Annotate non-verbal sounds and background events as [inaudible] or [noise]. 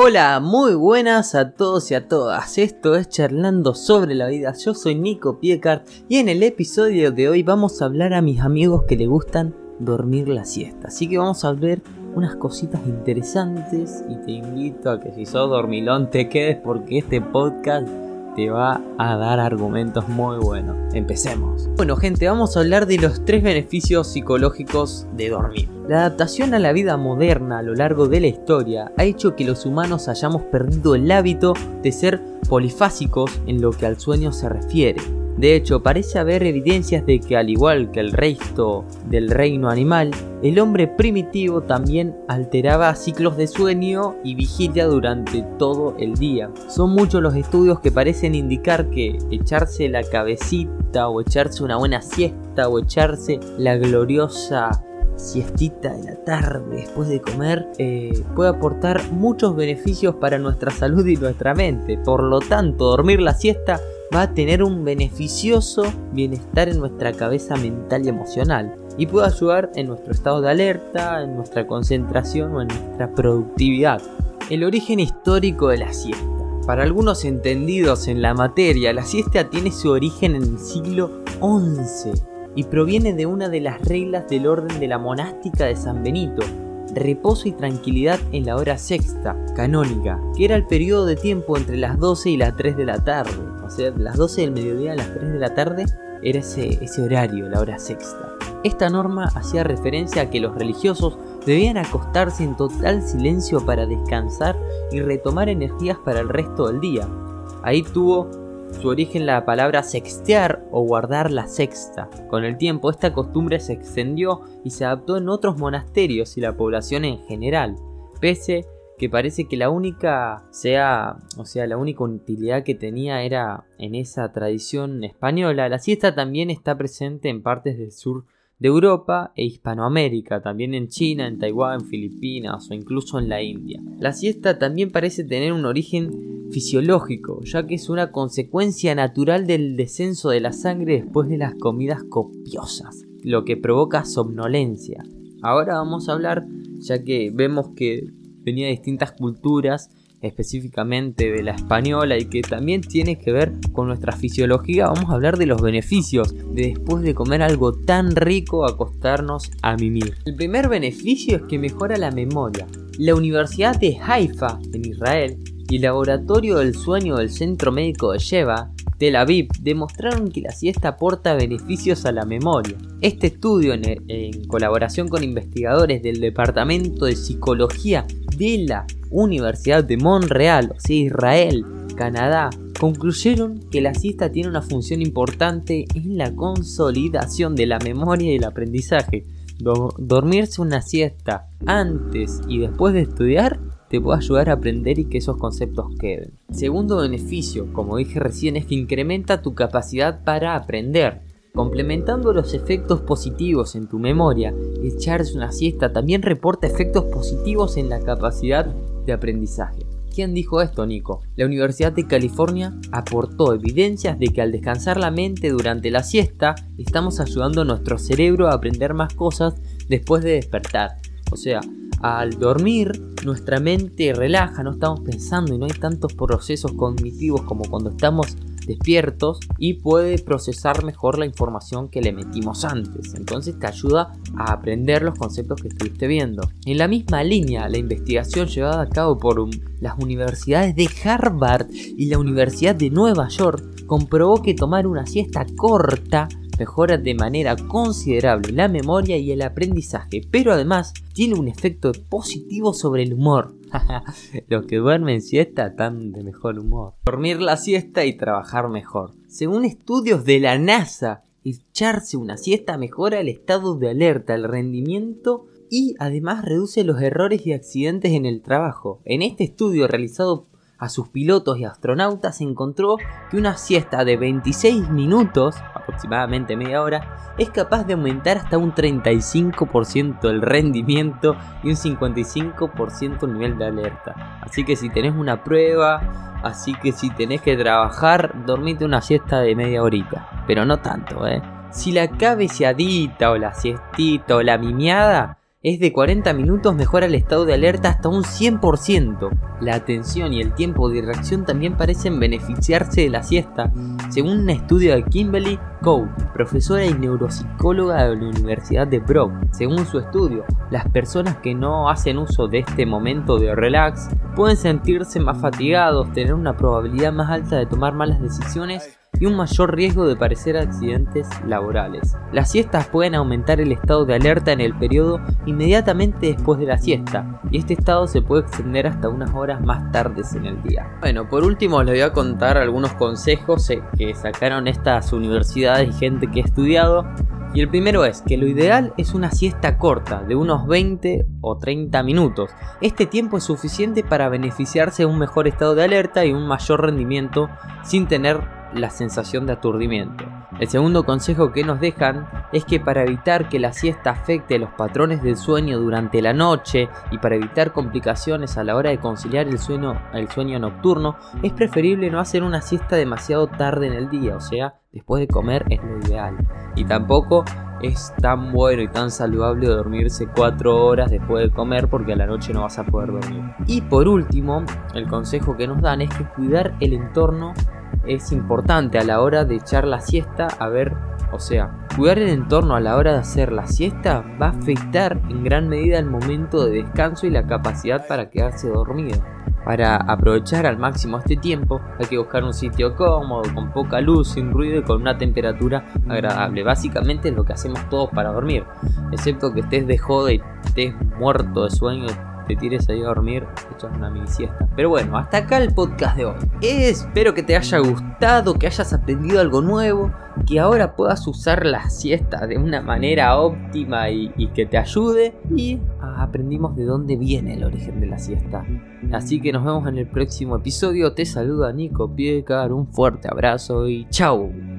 Hola, muy buenas a todos y a todas. Esto es Charlando sobre la vida. Yo soy Nico Piecart y en el episodio de hoy vamos a hablar a mis amigos que le gustan dormir la siesta. Así que vamos a ver unas cositas interesantes y te invito a que si sos dormilón te quedes porque este podcast te va a dar argumentos muy buenos. Empecemos. Bueno gente, vamos a hablar de los tres beneficios psicológicos de dormir. La adaptación a la vida moderna a lo largo de la historia ha hecho que los humanos hayamos perdido el hábito de ser polifásicos en lo que al sueño se refiere. De hecho, parece haber evidencias de que al igual que el resto del reino animal, el hombre primitivo también alteraba ciclos de sueño y vigilia durante todo el día. Son muchos los estudios que parecen indicar que echarse la cabecita o echarse una buena siesta o echarse la gloriosa siestita de la tarde después de comer eh, puede aportar muchos beneficios para nuestra salud y nuestra mente. Por lo tanto, dormir la siesta va a tener un beneficioso bienestar en nuestra cabeza mental y emocional y puede ayudar en nuestro estado de alerta, en nuestra concentración o en nuestra productividad. El origen histórico de la siesta. Para algunos entendidos en la materia, la siesta tiene su origen en el siglo XI y proviene de una de las reglas del orden de la monástica de San Benito, reposo y tranquilidad en la hora sexta, canónica, que era el periodo de tiempo entre las 12 y las 3 de la tarde. Las 12 del mediodía a las 3 de la tarde era ese, ese horario, la hora sexta. Esta norma hacía referencia a que los religiosos debían acostarse en total silencio para descansar y retomar energías para el resto del día. Ahí tuvo su origen la palabra sextear o guardar la sexta. Con el tiempo esta costumbre se extendió y se adaptó en otros monasterios y la población en general, pese que parece que la única sea, o sea, la única utilidad que tenía era en esa tradición española. La siesta también está presente en partes del sur de Europa e Hispanoamérica, también en China, en Taiwán, en Filipinas o incluso en la India. La siesta también parece tener un origen fisiológico, ya que es una consecuencia natural del descenso de la sangre después de las comidas copiosas, lo que provoca somnolencia. Ahora vamos a hablar, ya que vemos que venía de distintas culturas, específicamente de la española y que también tiene que ver con nuestra fisiología, vamos a hablar de los beneficios de después de comer algo tan rico acostarnos a mimir. El primer beneficio es que mejora la memoria. La Universidad de Haifa, en Israel, y el Laboratorio del Sueño del Centro Médico de Sheba, Tel Aviv, demostraron que la siesta aporta beneficios a la memoria. Este estudio, en, en colaboración con investigadores del Departamento de Psicología de la Universidad de Montreal, o sea, Israel, Canadá, concluyeron que la siesta tiene una función importante en la consolidación de la memoria y el aprendizaje. dormirse una siesta antes y después de estudiar te puede ayudar a aprender y que esos conceptos queden. Segundo beneficio, como dije recién, es que incrementa tu capacidad para aprender. Complementando los efectos positivos en tu memoria, echarse una siesta también reporta efectos positivos en la capacidad de aprendizaje. ¿Quién dijo esto, Nico? La Universidad de California aportó evidencias de que al descansar la mente durante la siesta, estamos ayudando a nuestro cerebro a aprender más cosas después de despertar. O sea, al dormir, nuestra mente relaja, no estamos pensando y no hay tantos procesos cognitivos como cuando estamos despiertos y puede procesar mejor la información que le metimos antes. Entonces te ayuda a aprender los conceptos que estuviste viendo. En la misma línea, la investigación llevada a cabo por las universidades de Harvard y la Universidad de Nueva York comprobó que tomar una siesta corta mejora de manera considerable la memoria y el aprendizaje, pero además tiene un efecto positivo sobre el humor. [laughs] Los que duermen siesta están de mejor humor. Dormir la siesta y trabajar mejor. Según estudios de la NASA, echarse una siesta mejora el estado de alerta, el rendimiento y además reduce los errores y accidentes en el trabajo. En este estudio realizado a sus pilotos y astronautas encontró que una siesta de 26 minutos, aproximadamente media hora, es capaz de aumentar hasta un 35% el rendimiento y un 55% el nivel de alerta. Así que si tenés una prueba, así que si tenés que trabajar, dormite una siesta de media horita, pero no tanto, ¿eh? Si la cabeceadita o la siestita o la mimiada es de 40 minutos mejora el estado de alerta hasta un 100%. La atención y el tiempo de reacción también parecen beneficiarse de la siesta, según un estudio de Kimberly Cole, profesora y neuropsicóloga de la Universidad de Brock. Según su estudio, las personas que no hacen uso de este momento de relax pueden sentirse más fatigados, tener una probabilidad más alta de tomar malas decisiones y un mayor riesgo de padecer accidentes laborales. Las siestas pueden aumentar el estado de alerta en el periodo inmediatamente después de la siesta, y este estado se puede extender hasta unas horas más tardes en el día. Bueno, por último les voy a contar algunos consejos eh, que sacaron estas universidades y gente que ha estudiado y el primero es que lo ideal es una siesta corta, de unos 20 o 30 minutos. Este tiempo es suficiente para beneficiarse de un mejor estado de alerta y un mayor rendimiento sin tener la sensación de aturdimiento. El segundo consejo que nos dejan es que para evitar que la siesta afecte los patrones del sueño durante la noche y para evitar complicaciones a la hora de conciliar el sueño, el sueño nocturno, es preferible no hacer una siesta demasiado tarde en el día, o sea, después de comer es lo ideal. Y tampoco es tan bueno y tan saludable dormirse 4 horas después de comer porque a la noche no vas a poder dormir. Y por último, el consejo que nos dan es que cuidar el entorno es importante a la hora de echar la siesta. A ver, o sea, cuidar el entorno a la hora de hacer la siesta va a afectar en gran medida el momento de descanso y la capacidad para quedarse dormido. Para aprovechar al máximo este tiempo hay que buscar un sitio cómodo, con poca luz, sin ruido y con una temperatura agradable. Básicamente es lo que hacemos todos para dormir, excepto que estés de joda y estés muerto de sueño te tires ahí a dormir, echas una mini siesta. Pero bueno, hasta acá el podcast de hoy. Espero que te haya gustado, que hayas aprendido algo nuevo, que ahora puedas usar la siesta de una manera óptima y, que te ayude. Y aprendimos de dónde viene el origen de la siesta. Así que nos vemos en el próximo episodio. Te saluda Nico Piecar, un fuerte abrazo y chao.